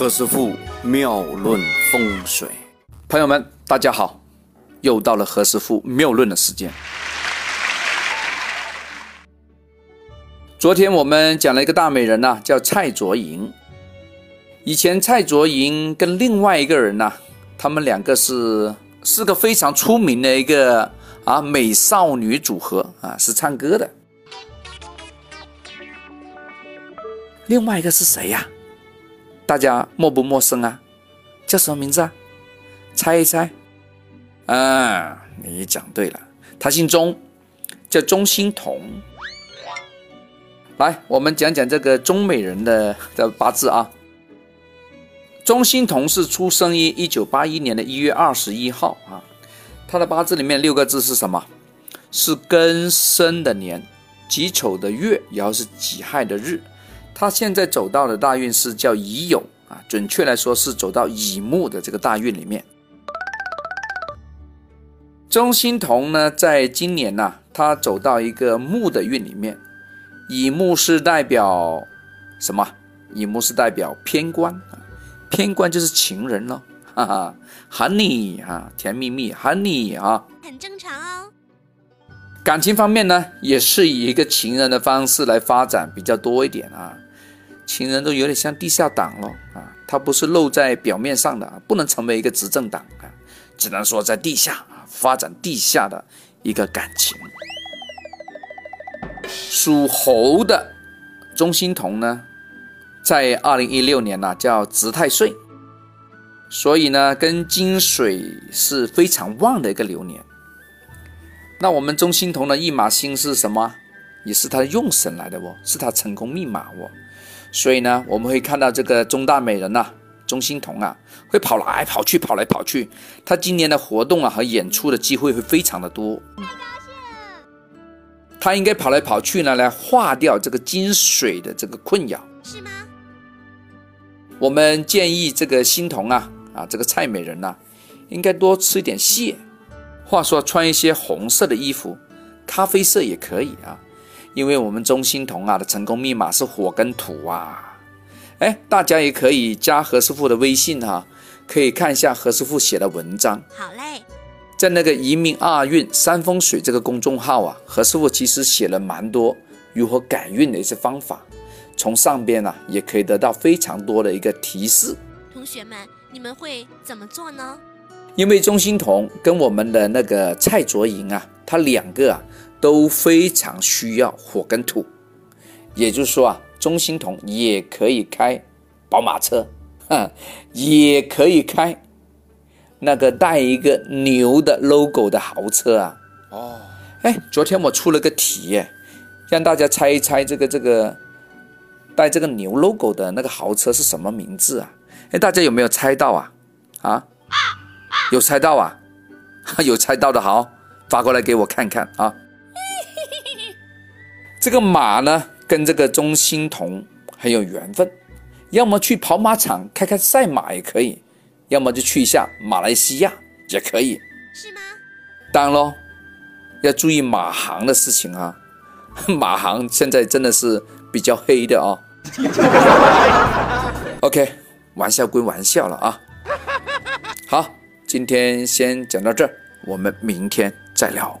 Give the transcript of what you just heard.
何师傅妙论风水，朋友们，大家好，又到了何师傅妙论的时间。昨天我们讲了一个大美人呐、叫蔡卓莹。以前蔡卓莹跟另外一个人呐、他们两个是是个非常出名的一个啊美少女组合啊，是唱歌的。另外一个是谁呀、大家陌不陌生啊？叫什么名字啊？猜一猜。啊，你讲对了，他姓钟，叫钟欣桐。来，我们讲讲这个钟美人的的八字啊。钟欣桐是出生于一九八一年的一月二十一号啊，他的八字里面六个字是什么？是庚申的年，己丑的月，然后是己亥的日。他现在走到的大运是叫乙酉啊，准确来说是走到乙木的这个大运里面。钟欣桐呢，在今年呐、他走到一个木的运里面，乙木是代表什么？乙木是代表偏官啊，偏官就是情人咯，哈哈，honey 啊，甜蜜蜜，honey 啊，很正常哦。感情方面呢，也是以一个情人的方式来发展比较多一点啊。情人都有点像地下党咯啊，他不是露在表面上的，不能成为一个执政党啊，只能说在地下发展地下的一个感情。属猴的钟欣桐呢，在二零一六年呢、叫值太岁，所以呢跟金水是非常旺的一个流年。那我们钟欣桐的一马星是什么？也是他的用神来的哦，是他成功密码哦。所以呢，我们会看到这个中大美人呐、钟欣桐啊，会跑来跑去，跑来跑去。他今年的活动啊和演出的机会会非常的多。太高兴他应该跑来跑去呢，来化掉这个金水的这个困扰。是吗？我们建议这个欣桐啊啊，这个蔡美人呐、应该多吃一点蟹。话说穿一些红色的衣服，咖啡色也可以啊，因为我们钟欣桐啊的成功密码是火跟土啊。哎，大家也可以加何师傅的微信哈、可以看一下何师傅写的文章，好嘞，在那个移民二运三风水这个公众号啊，何师傅其实写了蛮多如何改运的一些方法，从上边啊也可以得到非常多的一个提示。同学们，你们会怎么做呢？因为钟欣桐跟我们的那个蔡卓莹啊，他两个啊都非常需要火跟土，也就是说啊，钟欣桐也可以开宝马车，哈，也可以开那个带一个牛的 logo 的豪车啊。哦，哎，昨天我出了个题，让大家猜一猜这个这个带这个牛 logo 的那个豪车是什么名字啊？哎，大家有没有猜到啊？啊？有猜到啊？有猜到的好，发过来给我看看啊。这个马呢，跟这个钟欣桐很有缘分，要么去跑马场开开赛马也可以，要么就去一下马来西亚也可以。是吗？当然喽，要注意马航的事情啊，马航现在真的是比较黑的啊。OK，玩笑归玩笑了啊。好，今天先讲到这儿，我们明天再聊。